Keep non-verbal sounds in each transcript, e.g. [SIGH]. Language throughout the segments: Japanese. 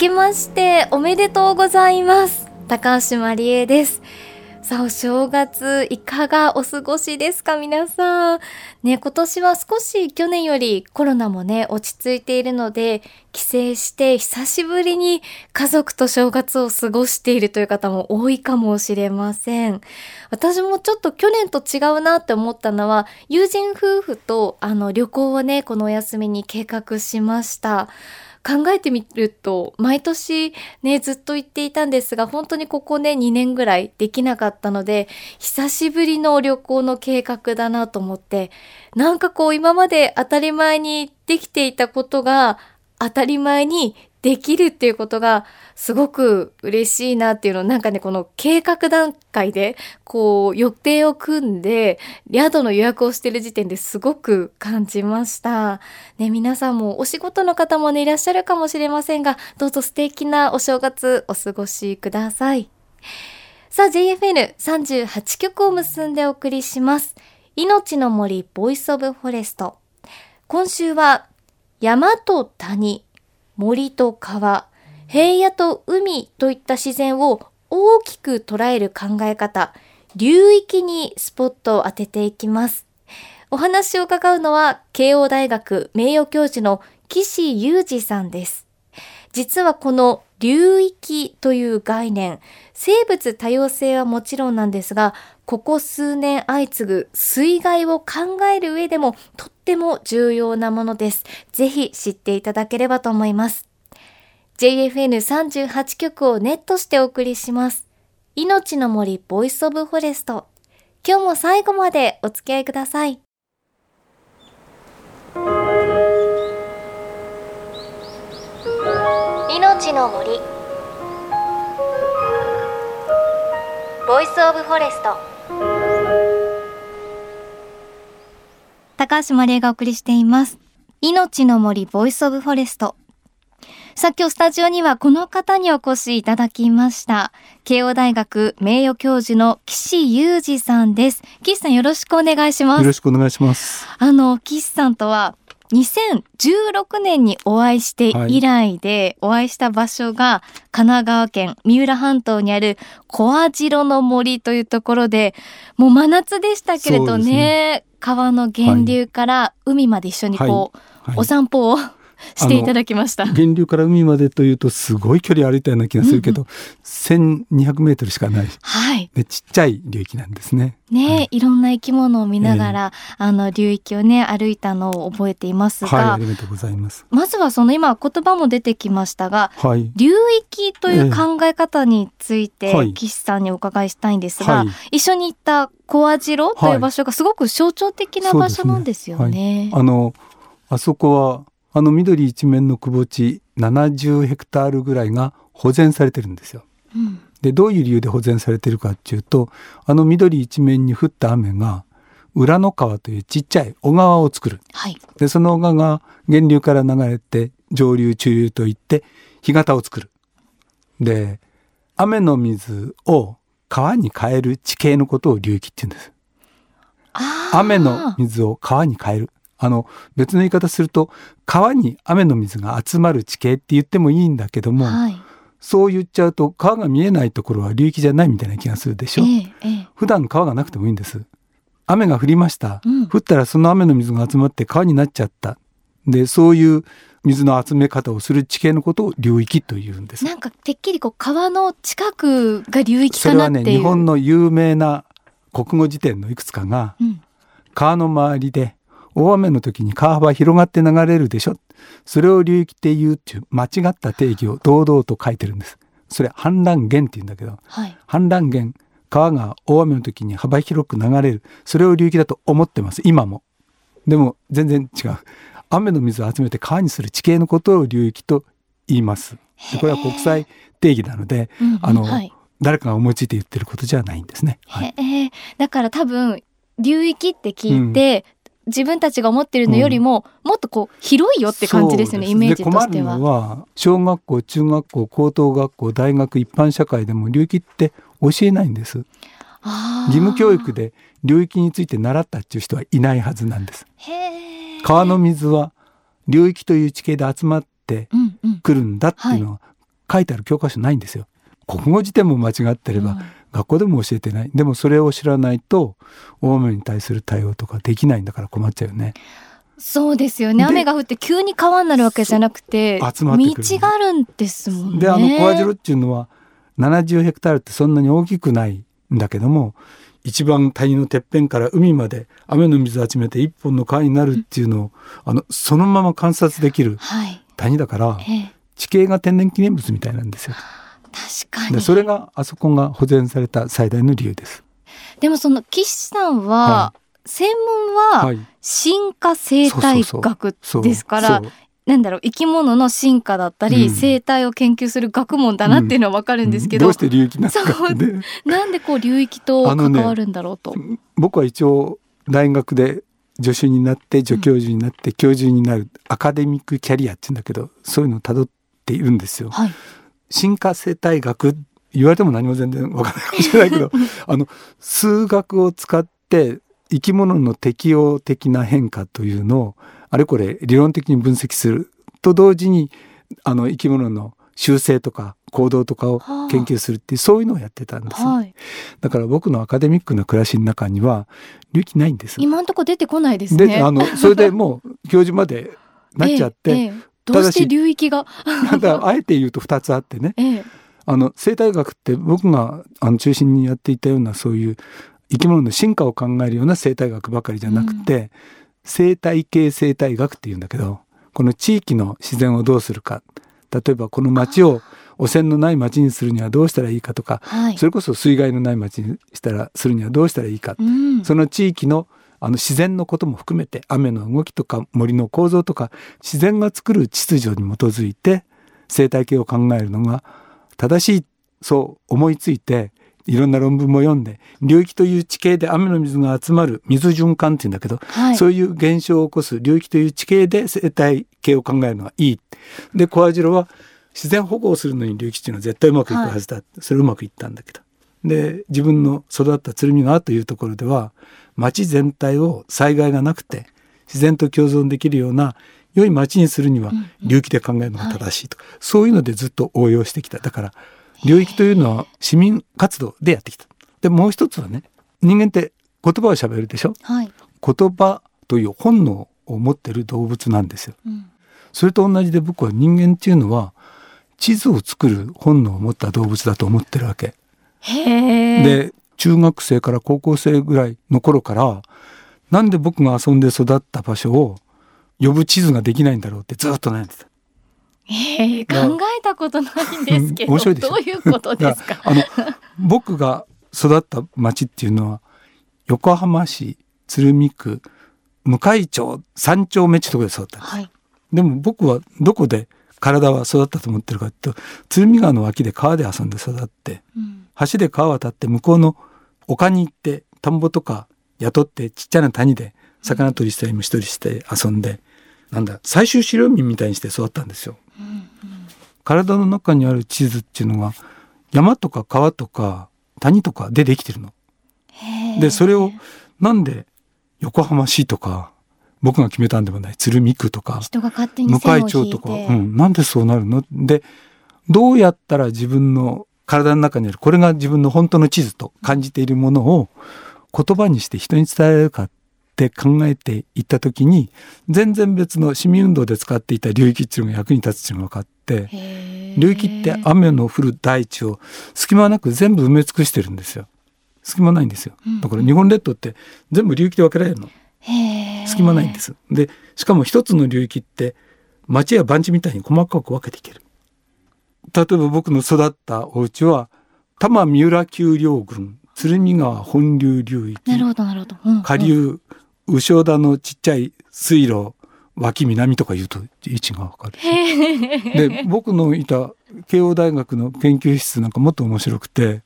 けましておめでとうございます高橋まりえですさあ、お正月、いかがお過ごしですか皆さん。ね、今年は少し去年よりコロナもね、落ち着いているので、帰省して久しぶりに家族と正月を過ごしているという方も多いかもしれません。私もちょっと去年と違うなって思ったのは、友人夫婦とあの旅行をね、このお休みに計画しました。考えてみると、毎年ね、ずっと言っていたんですが、本当にここね、2年ぐらいできなかったので、久しぶりの旅行の計画だなと思って、なんかこう今まで当たり前にできていたことが、当たり前にできるっていうことがすごく嬉しいなっていうのをなんかねこの計画段階でこう予定を組んで宿の予約をしてる時点ですごく感じました。ね皆さんもお仕事の方もねいらっしゃるかもしれませんがどうぞ素敵なお正月お過ごしください。さあ JFN38 曲を結んでお送りします。命の森 Voice of Forest。今週は山と谷森と川、平野と海といった自然を大きく捉える考え方、流域にスポットを当てていきます。お話を伺うのは、慶応大学名誉教授の岸由二さんです。実はこの流域という概念、生物多様性はもちろんなんですが、ここ数年相次ぐ水害を考える上でもとっても重要なものです。ぜひ知っていただければと思います。JFN38 曲をネットしてお送りします。命の森 Voice of Forest。今日も最後までお付き合いください。命の森。 Voice of Forest。高橋まりえがお送りしています。命の森 Voice of Forest。さあ今日スタジオにはこの方にお越しいただきました。慶応大学名誉教授の岸裕二さんです。岸さんよろしくお願いします。よろしくお願いします。あの岸さんとは2016年にお会いして以来で、お会いした場所が神奈川県三浦半島にある小網代の森というところで、もう真夏でしたけれどね、ね。川の源流から海まで一緒にこう、はい。はい、お散歩をしていただきました。源流から海までというとすごい距離歩いたような気がするけど、うんうん、1200メートルしかない、はい、でちっちゃい流域なんですね。ね、はい、いろんな生き物を見ながら、えー、あの流域をね歩いたのを覚えていますが、はい、ありがとうございます。まずはその今言葉も出てきましたが、はい、流域という考え方について、えー、岸さんにお伺いしたいんですが、一緒に行った小網代という場所がすごく象徴的な場所なんですよね。ね。あのあそこはあの緑一面の窪地70ヘクタールぐらいが保全されてるんですよ。うん、でどういう理由で保全されてるかっていうとあの緑一面に降った雨が裏の川というちっちゃい小川を作る、はい、でその小川が源流から流れて上流中流といって干潟を作る。で雨の水を川に変える地形のことを流域って言うんです。雨の水を川に変えるあの別の言い方すると川に雨の水が集まる地形って言ってもいいんだけども、はい、そう言っちゃうと川が見えないところは流域じゃないみたいな気がするでしょ、えーえー、普段川がなくてもいいんです。雨が降りました、うん、降ったらその雨の水が集まって川になっちゃった。でそういう水の集め方をする地形のことを流域というんです。なんかてっきりこう川の近くが流域かなっていう。それはね日本の有名な国語辞典のいくつかが、うん、川の周りで大雨の時に川幅広がって流れるでしょ？それを流域って言うっていう間違った定義を堂々と書いてるんです。それ氾濫源って言うんだけど、はい、氾濫源川が大雨の時に幅広く流れる。それを流域だと思ってます今も。でも全然違う。雨の水を集めて川にする地形のことを流域と言います。でこれは国際定義なので、うん、あの、はい、誰かが思いついて言ってることじゃないんですね、はい、だから多分流域って聞いて、自分たちが思ってるのよりも、うん、もっとこう広いよって感じですよね、イメージとしては。は小学校中学校高等学校大学一般社会でも流域って教えないんです。義務教育で流域について習ったっていう人はいないはずなんです。川の水は流域という地形で集まって。くるんだっていうのは書いてある教科書ないんですよ。国語辞典も間違ってれば、うん学校でも教えてないでもそれを知らないと大雨に対する対応とかできないんだから困っちゃうよね。そうですよね。で雨が降って急に川になるわけじゃなくて、集まってくる道があるんですもんね。であの小網代っていうのは70ヘクタールってそんなに大きくないんだけども一番谷のてっぺんから海まで雨の水を集めて一本の川になるっていうのを、あのそのまま観察できるはい。谷だからええ、地形が天然記念物みたいなんですよ。確かに。でそれがあそこが保全された最大の理由です。でもその岸さんは、は専門ははい進化生態学ですからなんだろう生き物の進化だったり、うん生態を研究する学問だなっていうのはわかるんですけど、どうして流域なのかってねなんでこう流域と関わるんだろうと。僕は一応大学で助手になって助教授になって教授になるアカデミックキャリアって言うんだけどそういうのをたどっているんですよ。はい。進化生態学言われても何も全然わからないかもしれないけど [LAUGHS] あの数学を使って生き物の適応的な変化というのをあれこれ理論的に分析すると同時にあの生き物の習性とか行動とかを研究するっていうそういうのをやってたんです、はい。だから僕のアカデミックな暮らしの中には流域ないんです。今んとこ出てこないですね。であのそれでもう [LAUGHS] 教授までなっちゃって、ええええどうして流域が？[LAUGHS] ただあえて言うと2つあってねええあの生態学って僕があの中心にやっていたようなそういう生き物の進化を考えるような生態学ばかりじゃなくて、生態系生態学っていうんだけどこの地域の自然をどうするか例えばこの町を汚染のない町にするにはどうしたらいいかとかはい。それこそ水害のない町にしたらするにはどうしたらいいかうん。その地域のあの自然のことも含めて雨の動きとか森の構造とか自然が作る秩序に基づいて生態系を考えるのが正しいそう思いついていろんな論文も読んで流域という地形で雨の水が集まる水循環っていうんだけど、はい。そういう現象を起こす流域という地形で生態系を考えるのがいい。で小網代は自然保護をするのに流域っていうのは絶対うまくいくはずだ、それうまくいったんだけどで自分の育った鶴見川というところでは町全体を災害がなくて自然と共存できるような良い町にするには流域で考えるのが正しいとか、そういうのでずっと応用してきた。だから流域というのは市民活動でやってきた。でもう一つはね人間って言葉を喋るでしょ？はい。言葉という本能を持ってる動物なんですよ。うん。それと同じで僕は人間っていうのは地図を作る本能を持った動物だと思ってるわけ。で中学生から高校生ぐらいの頃からなんで僕が遊んで育った場所を呼ぶ地図ができないんだろうってずっと悩んでた。ええ考えたことないんですけど、面白いでしょ？どういうことですか？あの僕が育った町っていうのは横浜市鶴見区向町三丁目ってところで育ったんです。はい。でも僕はどこで体は育ったと思ってるかっていうと鶴見川の脇で川で遊んで育ってうん橋で川渡って向こうの丘に行って田んぼとか雇ってちっちゃな谷で魚取りしたり虫取りして遊んで、なんだ最終資料民みたいにして育ったんですよ。体の中にある地図っていうのが山とか川とか谷とかでできてるの。でそれをなんで横浜市とか僕が決めたんでもない鶴見区とか向井町とか、うん、なんでそうなるの？でどうやったら自分の体の中にあるこれが自分の本当の地図と感じているものを言葉にして人に伝えられるかって考えていった時に全然別の市民運動で使っていた流域っていうのが役に立つっていうのが分かって流域って雨の降る大地を隙間なく全部埋め尽くしてるんですよ。隙間ないんですよ。だから日本列島って全部流域で分けられるの。隙間ないんです。で、しかも一つの流域って町や番地みたいに細かく分けていける。例えば僕の育ったお家は多摩三浦丘陵群鶴見川本流流域なるほどなるほど、うん下流牛尾田のちっちゃい水路脇南とか言うと位置が分かる。で僕のいた慶応大学の研究室なんかもっと面白くて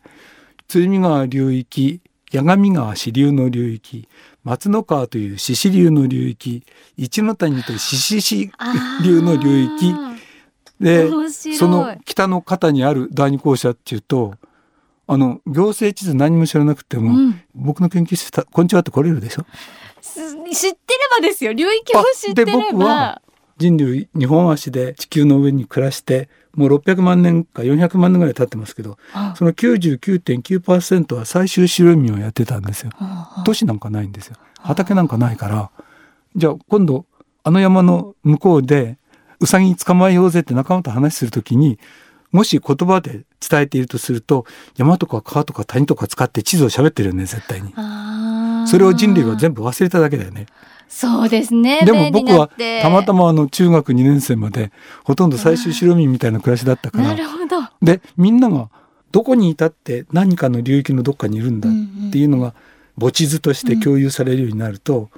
鶴見川流域八神川支流の流域松の川という獅子流の流域一ノ谷という獅子市流の流域あでその北の肩にある第二校舎っていうとあの行政地図何も知らなくても、うん。僕の研究室たこんにちはって来れるでしょ？知ってればですよ。流域を知ってれば。人類日本足で地球の上に暮らしてもう600万年か400万年ぐらい経ってますけどその99.9%は最終白身をやってたんですよ。都市なんかないんですよ。畑なんかないから。じゃあ今度あの山の向こうでウサギ捕まえようぜって仲間と話するときにもし言葉で伝えているとすると山とか川とか谷とか使って地図を喋ってるよね絶対に。それを人類は全部忘れただけだよね。そうですね。でも僕はたまたまあの中学2年生までほとんど最終白身みたいな暮らしだったから。なるほど。でみんながどこにいたって何かの流域のどっかにいるんだっていうのが母地図として共有されるようになると、うん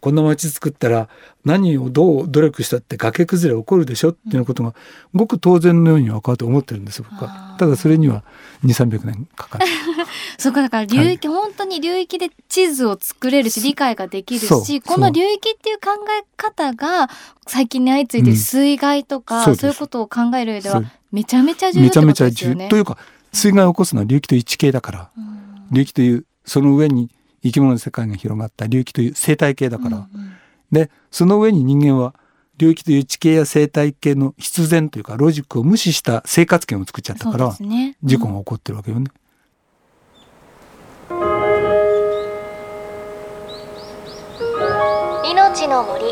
こんな街作ったら何をどう努力したって崖崩れ起こるでしょっていうことがごく当然のように分かると思ってるんです僕は。ただそれには2、300年かかる。[LAUGHS] そうかだから流域、はい、本当に流域で地図を作れるし理解ができるしこの流域っていう考え方が最近に相次いで水害とか、うん、そういうことを考える上ではめちゃめちゃ重要ですよね。めちゃめちゃ重要。というか水害を起こすのは流域という地形だから、うん、流域というその上に生き物の世界が広がった流域という生態系だから、うんうん、でその上に人間は流域という地形や生態系の必然というかロジックを無視した生活圏を作っちゃったから、ねうん、事故が起こってるわけよね。命の森。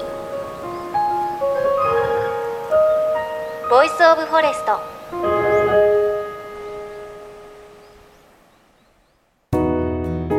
Voice of Forest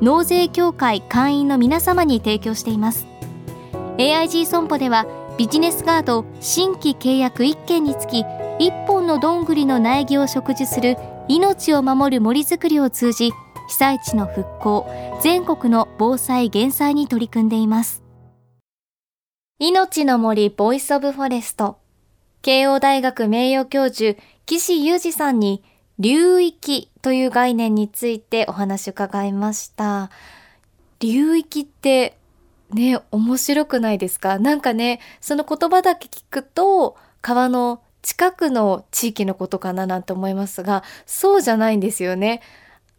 納税協会会員の皆様に提供しています。AIG 損保ではビジネスガード新規契約1件につき1本のどんぐりの苗木を植樹する命を守る森づくりを通じ被災地の復興全国の防災減災に取り組んでいます。命の森 Voice of Forest。慶応大学名誉教授岸由二さんに流域という概念についてお話伺いました。流域ってね、面白くないですか？なんかね、その言葉だけ聞くと川の近くの地域のことかななんて思いますが、そうじゃないんですよね。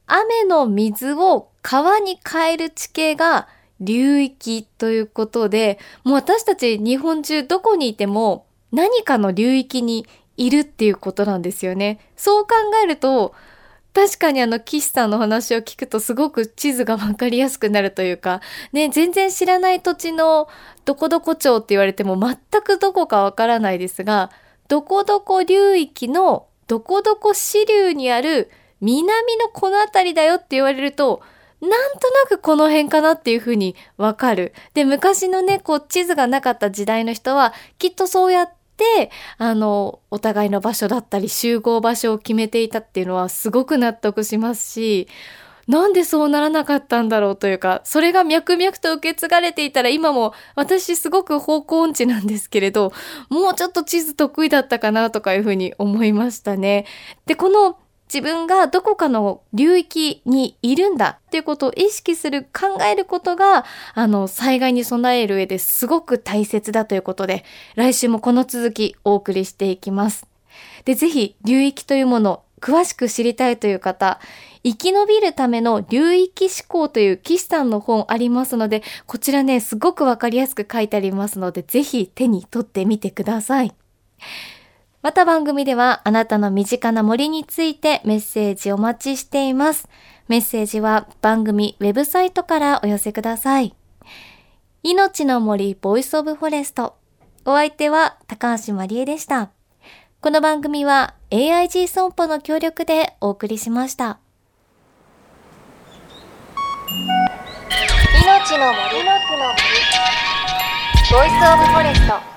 雨の水を川に変える地形が流域ということで、もう私たち日本中どこにいても何かの流域にいるっていうことなんですよね。そう考えると、確かにあの、岸さんの話を聞くとすごく地図がわかりやすくなるというか、ね、全然知らない土地のどこどこ町って言われても全くどこかわからないですが、どこどこ流域のどこどこ支流にある南のこの辺りだよって言われると、なんとなくこの辺かなっていうふうにわかる。で、昔のね、こう地図がなかった時代の人は、きっとそうやって、あの、お互いの場所だったり集合場所を決めていたっていうのはすごく納得しますし、なんでそうならなかったんだろうというか、それが脈々と受け継がれていたら今も私すごく方向音痴なんですけれど、もうちょっと地図得意だったかなとかいうふうに思いましたね。で、この自分がどこかの流域にいるんだっていうことを意識する、考えることが、あの、災害に備える上ですごく大切だということで、来週もこの続きお送りしていきます。で、ぜひ、流域というもの、詳しく知りたいという方、生き延びるための流域思考という岸さんの本ありますので、こちらね、すごくわかりやすく書いてありますので、ぜひ手に取ってみてください。また番組ではあなたの身近な森についてメッセージお待ちしています。メッセージは番組ウェブサイトからお寄せください。命の森 Voice of Forest。お相手は高橋まりえでした。この番組は AIG 損保の協力でお送りしました。命の森の森 Voice of Forest。